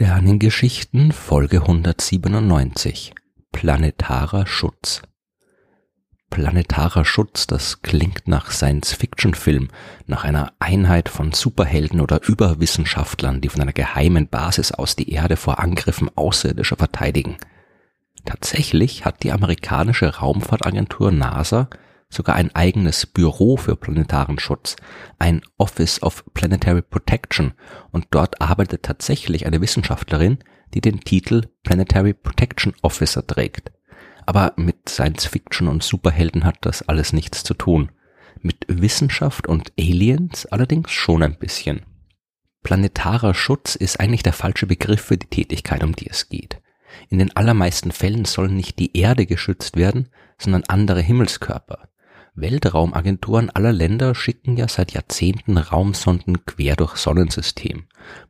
Sternengeschichten Folge 197 Planetarer Schutz Planetarer Schutz, das klingt nach Science-Fiction-Film, nach einer Einheit von Superhelden oder Überwissenschaftlern, die von einer geheimen Basis aus die Erde vor Angriffen Außerirdischer verteidigen. Tatsächlich hat die amerikanische Raumfahrtagentur NASA sogar ein eigenes Büro für planetaren Schutz, ein Office of Planetary Protection, und dort arbeitet tatsächlich eine Wissenschaftlerin, die den Titel Planetary Protection Officer trägt. Aber mit Science Fiction und Superhelden hat das alles nichts zu tun. Mit Wissenschaft und Aliens allerdings schon ein bisschen. Planetarer Schutz ist eigentlich der falsche Begriff für die Tätigkeit, um die es geht. In den allermeisten Fällen sollen nicht die Erde geschützt werden, sondern andere Himmelskörper. Weltraumagenturen aller Länder schicken ja seit Jahrzehnten Raumsonden quer durchs Sonnensystem.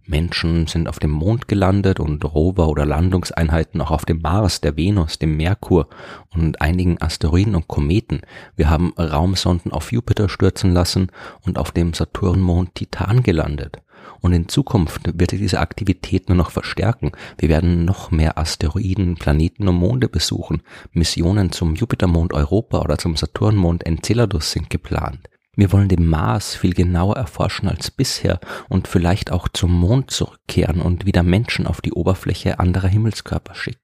Menschen sind auf dem Mond gelandet und Rover oder Landungseinheiten auch auf dem Mars, der Venus, dem Merkur und einigen Asteroiden und Kometen. Wir haben Raumsonden auf Jupiter stürzen lassen und auf dem Saturnmond Titan gelandet. Und in Zukunft wird diese Aktivität nur noch verstärken. Wir werden noch mehr Asteroiden, Planeten und Monde besuchen. Missionen zum Jupitermond Europa oder zum Saturnmond Enceladus sind geplant. Wir wollen den Mars viel genauer erforschen als bisher und vielleicht auch zum Mond zurückkehren und wieder Menschen auf die Oberfläche anderer Himmelskörper schicken.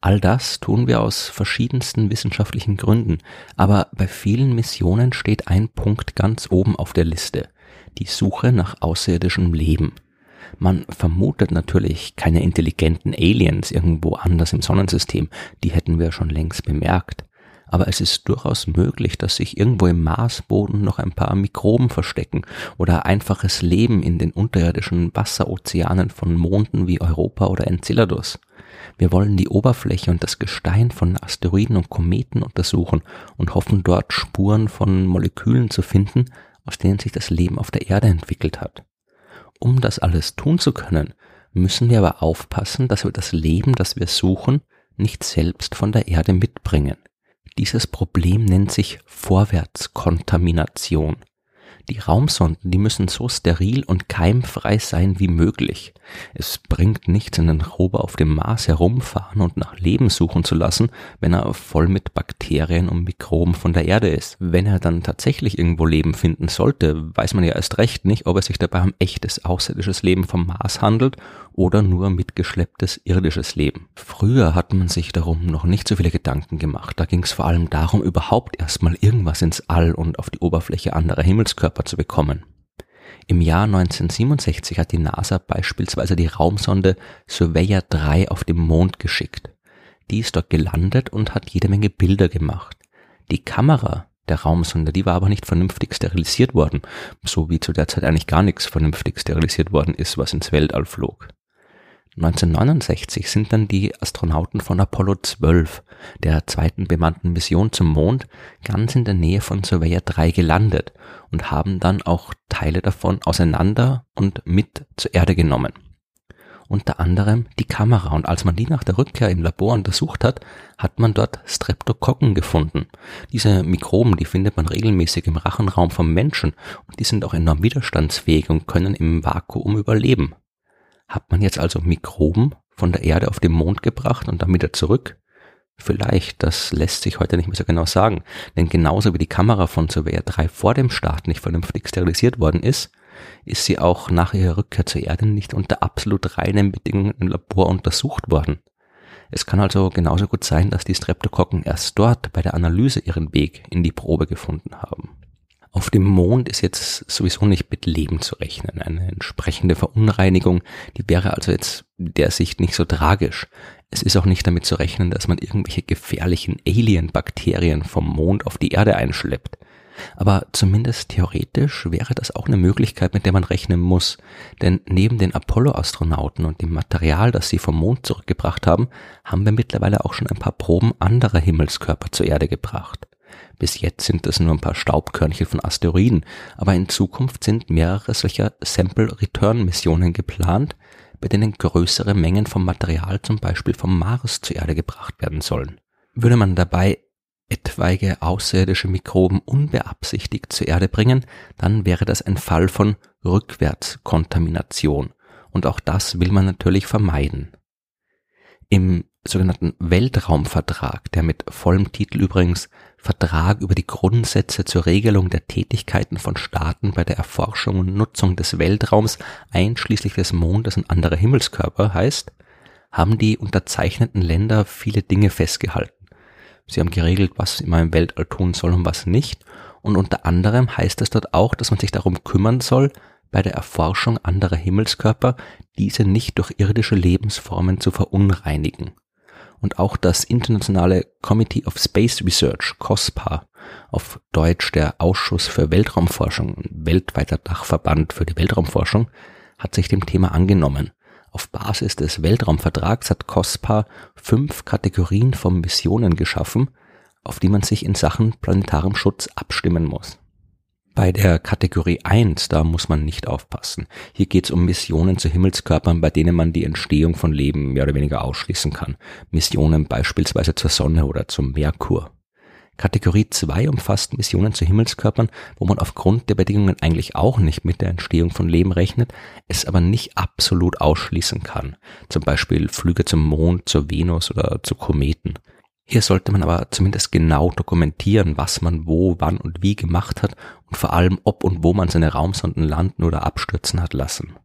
All das tun wir aus verschiedensten wissenschaftlichen Gründen, aber bei vielen Missionen steht ein Punkt ganz oben auf der Liste die Suche nach außerirdischem Leben. Man vermutet natürlich keine intelligenten Aliens irgendwo anders im Sonnensystem, die hätten wir schon längst bemerkt. Aber es ist durchaus möglich, dass sich irgendwo im Marsboden noch ein paar Mikroben verstecken oder einfaches Leben in den unterirdischen Wasserozeanen von Monden wie Europa oder Enceladus. Wir wollen die Oberfläche und das Gestein von Asteroiden und Kometen untersuchen und hoffen dort Spuren von Molekülen zu finden, aus denen sich das Leben auf der Erde entwickelt hat. Um das alles tun zu können, müssen wir aber aufpassen, dass wir das Leben, das wir suchen, nicht selbst von der Erde mitbringen. Dieses Problem nennt sich Vorwärtskontamination. Die Raumsonden, die müssen so steril und keimfrei sein wie möglich. Es bringt nichts, einen Rover auf dem Mars herumfahren und nach Leben suchen zu lassen, wenn er voll mit Bakterien und Mikroben von der Erde ist. Wenn er dann tatsächlich irgendwo Leben finden sollte, weiß man ja erst recht nicht, ob es sich dabei um echtes außerirdisches Leben vom Mars handelt oder nur mitgeschlepptes irdisches Leben. Früher hat man sich darum noch nicht so viele Gedanken gemacht. Da ging es vor allem darum, überhaupt erstmal irgendwas ins All und auf die Oberfläche anderer Himmelskörper zu bekommen. Im Jahr 1967 hat die NASA beispielsweise die Raumsonde Surveyor 3 auf dem Mond geschickt. Die ist dort gelandet und hat jede Menge Bilder gemacht. Die Kamera der Raumsonde, die war aber nicht vernünftig sterilisiert worden, so wie zu der Zeit eigentlich gar nichts vernünftig sterilisiert worden ist, was ins Weltall flog. 1969 sind dann die Astronauten von Apollo 12, der zweiten bemannten Mission zum Mond, ganz in der Nähe von Surveyor 3 gelandet und haben dann auch Teile davon auseinander und mit zur Erde genommen. Unter anderem die Kamera und als man die nach der Rückkehr im Labor untersucht hat, hat man dort Streptokokken gefunden. Diese Mikroben, die findet man regelmäßig im Rachenraum vom Menschen und die sind auch enorm widerstandsfähig und können im Vakuum überleben. Hat man jetzt also Mikroben von der Erde auf den Mond gebracht und dann wieder zurück? Vielleicht, das lässt sich heute nicht mehr so genau sagen. Denn genauso wie die Kamera von Surveyor 3 vor dem Start nicht vernünftig sterilisiert worden ist, ist sie auch nach ihrer Rückkehr zur Erde nicht unter absolut reinen Bedingungen im Labor untersucht worden. Es kann also genauso gut sein, dass die Streptokokken erst dort bei der Analyse ihren Weg in die Probe gefunden haben. Auf dem Mond ist jetzt sowieso nicht mit Leben zu rechnen. Eine entsprechende Verunreinigung, die wäre also jetzt der Sicht nicht so tragisch. Es ist auch nicht damit zu rechnen, dass man irgendwelche gefährlichen Alien-Bakterien vom Mond auf die Erde einschleppt. Aber zumindest theoretisch wäre das auch eine Möglichkeit, mit der man rechnen muss. Denn neben den Apollo-Astronauten und dem Material, das sie vom Mond zurückgebracht haben, haben wir mittlerweile auch schon ein paar Proben anderer Himmelskörper zur Erde gebracht. Bis jetzt sind das nur ein paar Staubkörnchen von Asteroiden, aber in Zukunft sind mehrere solcher Sample-Return-Missionen geplant, bei denen größere Mengen vom Material zum Beispiel vom Mars zur Erde gebracht werden sollen. Würde man dabei etwaige außerirdische Mikroben unbeabsichtigt zur Erde bringen, dann wäre das ein Fall von Rückwärtskontamination und auch das will man natürlich vermeiden. Im sogenannten Weltraumvertrag, der mit vollem Titel übrigens Vertrag über die Grundsätze zur Regelung der Tätigkeiten von Staaten bei der Erforschung und Nutzung des Weltraums einschließlich des Mondes und anderer Himmelskörper heißt, haben die unterzeichneten Länder viele Dinge festgehalten. Sie haben geregelt, was man im Weltall tun soll und was nicht. Und unter anderem heißt es dort auch, dass man sich darum kümmern soll, bei der Erforschung anderer Himmelskörper diese nicht durch irdische Lebensformen zu verunreinigen. Und auch das internationale Committee of Space Research, COSPA, auf Deutsch der Ausschuss für Weltraumforschung, weltweiter Dachverband für die Weltraumforschung, hat sich dem Thema angenommen. Auf Basis des Weltraumvertrags hat COSPA fünf Kategorien von Missionen geschaffen, auf die man sich in Sachen planetarem Schutz abstimmen muss. Bei der Kategorie 1, da muss man nicht aufpassen. Hier geht es um Missionen zu Himmelskörpern, bei denen man die Entstehung von Leben mehr oder weniger ausschließen kann. Missionen beispielsweise zur Sonne oder zum Merkur. Kategorie 2 umfasst Missionen zu Himmelskörpern, wo man aufgrund der Bedingungen eigentlich auch nicht mit der Entstehung von Leben rechnet, es aber nicht absolut ausschließen kann. Zum Beispiel Flüge zum Mond, zur Venus oder zu Kometen. Hier sollte man aber zumindest genau dokumentieren, was man wo, wann und wie gemacht hat und vor allem, ob und wo man seine Raumsonden landen oder abstürzen hat lassen.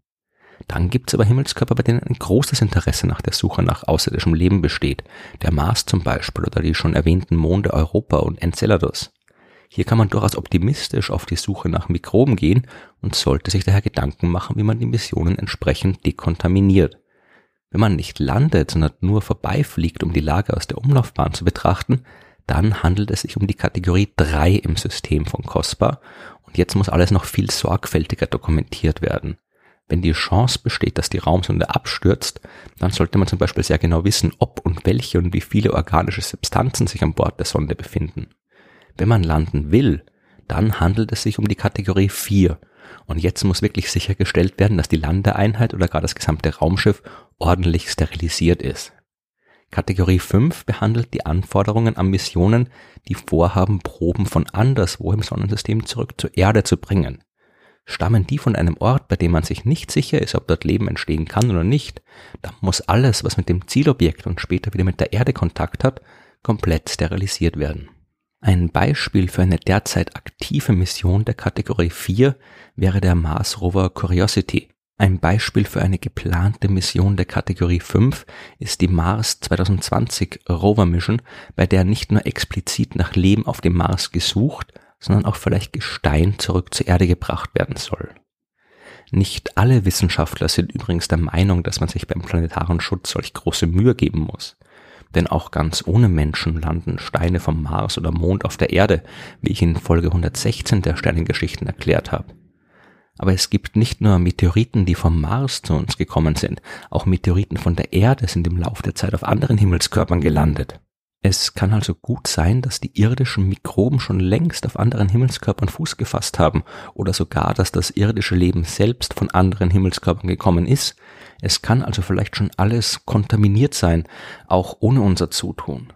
Dann gibt's aber Himmelskörper, bei denen ein großes Interesse nach der Suche nach außerirdischem Leben besteht. Der Mars zum Beispiel oder die schon erwähnten Monde Europa und Enceladus. Hier kann man durchaus optimistisch auf die Suche nach Mikroben gehen und sollte sich daher Gedanken machen, wie man die Missionen entsprechend dekontaminiert. Wenn man nicht landet, sondern nur vorbeifliegt, um die Lage aus der Umlaufbahn zu betrachten, dann handelt es sich um die Kategorie 3 im System von COSPA und jetzt muss alles noch viel sorgfältiger dokumentiert werden. Wenn die Chance besteht, dass die Raumsonde abstürzt, dann sollte man zum Beispiel sehr genau wissen, ob und welche und wie viele organische Substanzen sich an Bord der Sonde befinden. Wenn man landen will, dann handelt es sich um die Kategorie 4 und jetzt muss wirklich sichergestellt werden, dass die Landeeinheit oder gar das gesamte Raumschiff ordentlich sterilisiert ist. Kategorie 5 behandelt die Anforderungen an Missionen, die vorhaben, Proben von anderswo im Sonnensystem zurück zur Erde zu bringen. Stammen die von einem Ort, bei dem man sich nicht sicher ist, ob dort Leben entstehen kann oder nicht, dann muss alles, was mit dem Zielobjekt und später wieder mit der Erde Kontakt hat, komplett sterilisiert werden. Ein Beispiel für eine derzeit aktive Mission der Kategorie 4 wäre der Mars Rover Curiosity. Ein Beispiel für eine geplante Mission der Kategorie 5 ist die Mars 2020 Rover Mission, bei der nicht nur explizit nach Leben auf dem Mars gesucht, sondern auch vielleicht Gestein zurück zur Erde gebracht werden soll. Nicht alle Wissenschaftler sind übrigens der Meinung, dass man sich beim planetaren Schutz solch große Mühe geben muss. Denn auch ganz ohne Menschen landen Steine vom Mars oder Mond auf der Erde, wie ich in Folge 116 der Sternengeschichten erklärt habe. Aber es gibt nicht nur Meteoriten, die vom Mars zu uns gekommen sind, auch Meteoriten von der Erde sind im Laufe der Zeit auf anderen Himmelskörpern gelandet. Es kann also gut sein, dass die irdischen Mikroben schon längst auf anderen Himmelskörpern Fuß gefasst haben oder sogar, dass das irdische Leben selbst von anderen Himmelskörpern gekommen ist. Es kann also vielleicht schon alles kontaminiert sein, auch ohne unser Zutun.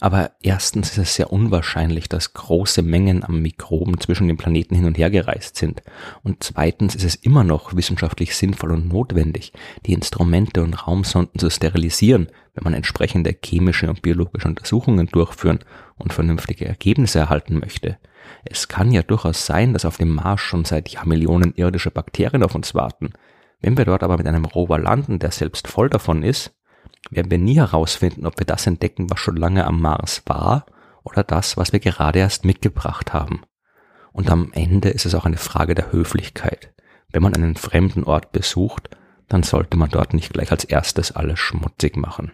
Aber erstens ist es sehr unwahrscheinlich, dass große Mengen an Mikroben zwischen den Planeten hin und her gereist sind. Und zweitens ist es immer noch wissenschaftlich sinnvoll und notwendig, die Instrumente und Raumsonden zu sterilisieren, wenn man entsprechende chemische und biologische Untersuchungen durchführen und vernünftige Ergebnisse erhalten möchte. Es kann ja durchaus sein, dass auf dem Mars schon seit Jahrmillionen irdische Bakterien auf uns warten. Wenn wir dort aber mit einem Rover landen, der selbst voll davon ist, werden wir nie herausfinden, ob wir das entdecken, was schon lange am Mars war oder das, was wir gerade erst mitgebracht haben. Und am Ende ist es auch eine Frage der Höflichkeit. Wenn man einen fremden Ort besucht, dann sollte man dort nicht gleich als erstes alles schmutzig machen.